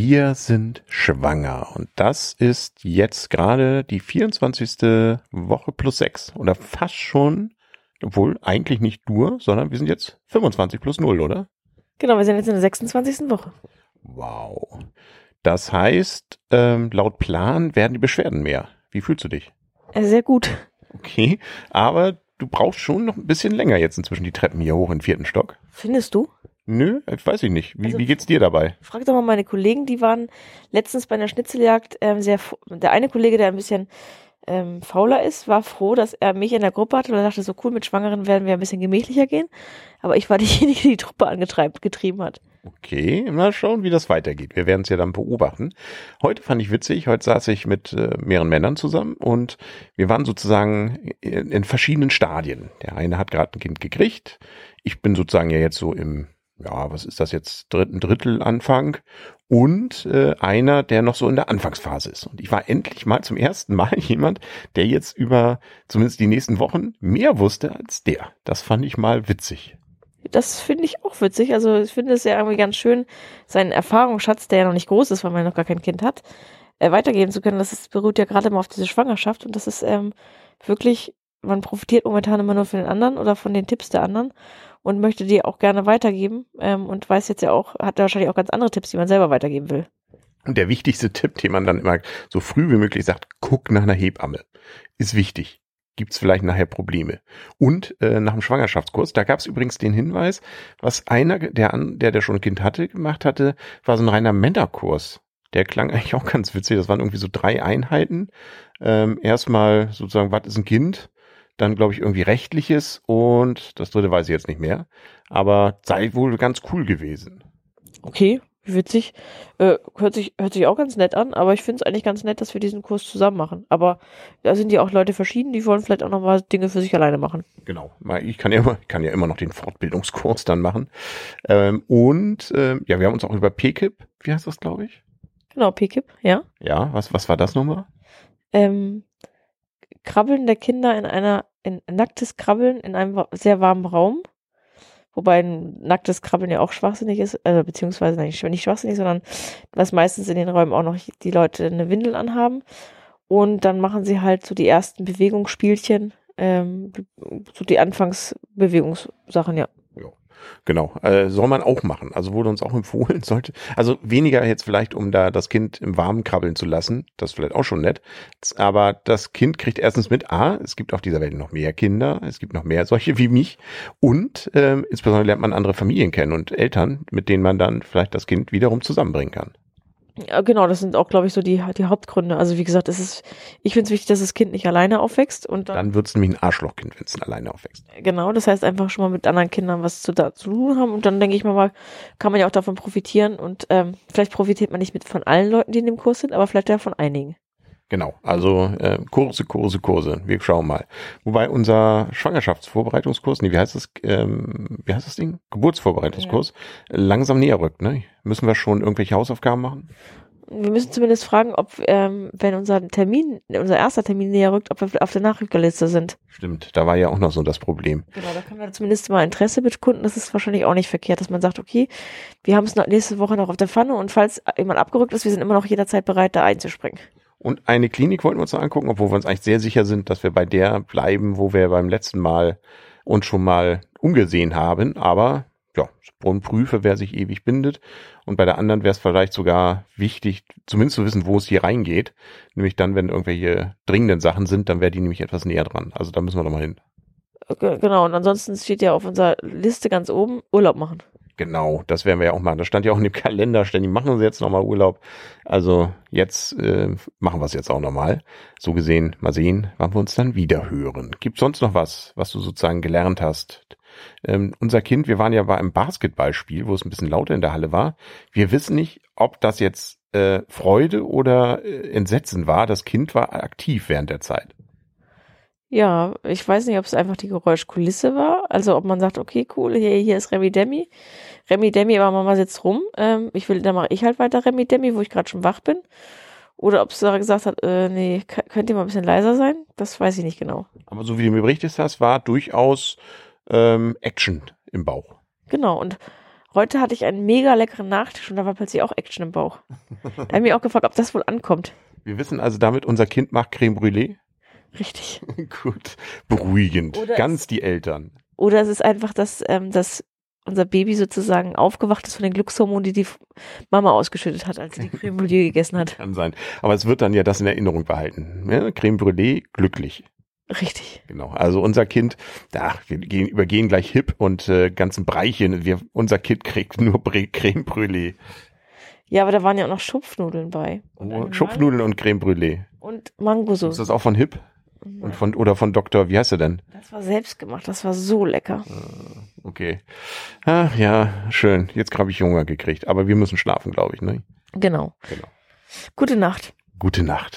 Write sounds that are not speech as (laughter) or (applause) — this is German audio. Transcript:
Wir sind schwanger und das ist jetzt gerade die 24. Woche plus 6 oder fast schon, obwohl eigentlich nicht nur, sondern wir sind jetzt 25 plus 0, oder? Genau, wir sind jetzt in der 26. Woche. Wow. Das heißt, ähm, laut Plan werden die Beschwerden mehr. Wie fühlst du dich? Äh, sehr gut. Okay, aber du brauchst schon noch ein bisschen länger jetzt inzwischen die Treppen hier hoch in den vierten Stock. Findest du? Nö, weiß ich nicht. Wie, Also- wie geht's dir dabei? Frag doch mal meine Kollegen, die waren letztens bei einer Schnitzeljagd ähm, sehr, der eine Kollege, der ein bisschen ähm, fauler ist, war froh, dass er mich in der Gruppe hatte, weil er dachte, so cool, mit Schwangeren werden wir ein bisschen gemächlicher gehen. Aber ich war (laughs) diejenige, die die Truppe angetreibt, getrieben hat. Okay, mal schauen, wie das weitergeht. Wir werden es ja dann beobachten. Heute fand ich witzig, heute saß ich mit äh, mehreren Männern zusammen und wir waren sozusagen in, in verschiedenen Stadien. Der eine hat gerade ein Kind gekriegt. Ich bin sozusagen ja jetzt so im, ja, was ist das jetzt, dritten Drittel Anfang und äh, einer, der noch so in der Anfangsphase ist. Und ich war endlich mal zum ersten Mal (laughs) jemand, der jetzt über zumindest die nächsten Wochen mehr wusste als der. Das fand ich mal witzig. Das finde ich auch witzig. Also ich finde es ja irgendwie ganz schön, seinen Erfahrungsschatz, der ja noch nicht groß ist, weil man noch gar kein Kind hat, äh, weitergeben zu können. Das ist, beruht ja gerade immer auf diese Schwangerschaft und das ist ähm, wirklich, man profitiert momentan immer nur von den anderen oder von den Tipps der anderen und möchte die auch gerne weitergeben ähm, und weiß jetzt ja auch, hat wahrscheinlich auch ganz andere Tipps, die man selber weitergeben will. Und der wichtigste Tipp, den man dann immer so früh wie möglich sagt, guck nach einer Hebamme. Ist wichtig. Gibt's vielleicht nachher Probleme. Und äh, nach dem Schwangerschaftskurs, da gab's übrigens den Hinweis, was einer, der, an, der, der schon ein Kind hatte, gemacht hatte, war so ein reiner Männerkurs. Der klang (laughs) eigentlich auch ganz witzig. Das waren irgendwie so drei Einheiten. Ähm, erstmal sozusagen, was ist ein Kind? Dann, glaube ich, irgendwie rechtliches und das dritte weiß ich jetzt nicht mehr. Aber sei wohl ganz cool gewesen. Okay, witzig. Äh, hört, sich, hört sich auch ganz nett an, aber ich finde es eigentlich ganz nett, dass wir diesen Kurs zusammen machen. Aber da sind ja auch Leute verschieden, die wollen vielleicht auch noch mal Dinge für sich alleine machen. Genau. Ich kann ja immer, kann ja immer noch den Fortbildungskurs dann machen. Ähm, und ähm, ja, wir haben uns auch über PKIP, wie heißt das, glaube ich? Genau, PKIP, ja. Ja, was, was war das nochmal? ähm, Krabbeln der Kinder in einer, in nacktes Krabbeln in einem sehr warmen Raum. Wobei ein nacktes Krabbeln ja auch schwachsinnig ist, äh, beziehungsweise nicht, nicht schwachsinnig, sondern was meistens in den Räumen auch noch die Leute eine Windel anhaben. Und dann machen sie halt so die ersten Bewegungsspielchen, ähm, so die Anfangsbewegungssachen, ja. Genau, äh, soll man auch machen. Also wurde uns auch (laughs) empfohlen, sollte, also weniger jetzt vielleicht, um da das Kind im Warmen krabbeln zu lassen, das ist vielleicht auch schon nett, aber das Kind kriegt erstens mit, ah, es gibt auf dieser Welt noch mehr Kinder, es gibt noch mehr solche wie mich und ähm, insbesondere lernt man andere Familien kennen und Eltern, mit denen man dann vielleicht das Kind wiederum zusammenbringen kann. Ja, genau, das sind auch, glaube ich, so die, die Hauptgründe. Also wie gesagt, es ist, ich finde es wichtig, dass das Kind nicht alleine aufwächst und dann Dann wird's nämlich ein Arschlochkind, wenn es alleine aufwächst. Genau, das heißt einfach schon mal mit anderen Kindern was zu, da, zu tun haben und dann denke ich mal, mal, kann man ja auch davon profitieren und ähm, vielleicht profitiert man nicht mit von allen Leuten, die in dem Kurs sind, aber vielleicht ja von einigen. Genau, also äh, Kurse, Kurse, Kurse. Wir schauen mal. Wobei unser Schwangerschaftsvorbereitungskurs, nee, wie heißt das, ähm, wie heißt das Ding? Geburtsvorbereitungskurs, langsam näher rückt, ne? Müssen wir schon irgendwelche Hausaufgaben machen? Wir müssen zumindest fragen, ob, ähm, wenn unser Termin, unser erster Termin näher rückt, ob wir auf der Nachrückerliste sind. Stimmt, da war ja auch noch so das Problem. Genau, da können wir zumindest mal Interesse bekunden. Das ist wahrscheinlich auch nicht verkehrt, dass man sagt, okay, wir haben es nächste Woche noch auf der Pfanne und falls jemand abgerückt ist, wir sind immer noch jederzeit bereit, da einzuspringen. Und eine Klinik wollten wir uns noch angucken, obwohl wir uns eigentlich sehr sicher sind, dass wir bei der bleiben, wo wir beim letzten Mal uns schon mal umgesehen haben. Aber ja, prüfe, wer sich ewig bindet. Und bei der anderen wäre es vielleicht sogar wichtig, zumindest zu wissen, wo es hier reingeht. Nämlich dann, wenn irgendwelche dringenden Sachen sind, dann wäre die nämlich etwas näher dran. Also da müssen wir doch mal hin. Ge- Genau, und ansonsten steht ja auf unserer Liste ganz oben Urlaub machen. Genau, das werden wir ja auch machen. Das stand ja auch in dem (laughs) Kalender ständig. Machen Sie jetzt nochmal Urlaub. Also jetzt äh, machen wir es jetzt auch nochmal. So gesehen, mal sehen, wann wir uns dann wieder hören. Gibt sonst noch was, was du sozusagen gelernt hast? Ähm, unser Kind, wir waren ja bei einem Basketballspiel, wo es ein bisschen lauter in der Halle war. Wir wissen nicht, ob das jetzt äh, Freude oder äh, Entsetzen war. Das Kind war aktiv während der Zeit. Ja, ich weiß nicht, ob es einfach die Geräuschkulisse war. Also ob man sagt, okay, cool, hier, hier ist Remi Demi. Remi Demi, aber Mama sitzt rum. Ähm, ich will, dann mache ich halt weiter Remi Demi, wo ich gerade schon wach bin. Oder ob es da gesagt hat, äh, nee, könnt ihr mal ein bisschen leiser sein? Das weiß ich nicht genau. Aber so wie du mir berichtest hast, war durchaus ähm, Action im Bauch. Genau, und Heute hatte ich einen mega leckeren Nachtisch und da war plötzlich auch Action im Bauch. Da habe ich mich auch gefragt, ob das wohl ankommt. Wir wissen also damit, unser Kind macht Creme Brûlée. Richtig. (laughs) Gut. Beruhigend. Oder Ganz es- die Eltern. Oder es ist einfach, dass, ähm, dass unser Baby sozusagen aufgewacht ist von den Glückshormonen, die die Mama ausgeschüttet hat, als sie die Creme Brûlée gegessen hat. Kann sein. Aber es wird dann ja das in Erinnerung behalten. Ja, Creme Brûlée, glücklich. Richtig. Genau. Also unser Kind, da, wir gehen, übergehen gleich hip und äh, ganzen Breichen. Wir, unser Kind kriegt nur Bre Creme Brûlée. Ja, aber da waren ja auch noch Schupfnudeln bei. Und, Oh, Schupfnudeln und Creme Brûlée. Und Ist Mangosauce. das auch von hip? Und von, oder von Dr. Wie heißt er denn? Das war selbst gemacht. Das war so lecker. Okay. Ah, ja, schön. Jetzt habe ich Hunger gekriegt. Aber wir müssen schlafen, glaube ich. Ne? Genau. Genau. Gute Nacht. Gute Nacht.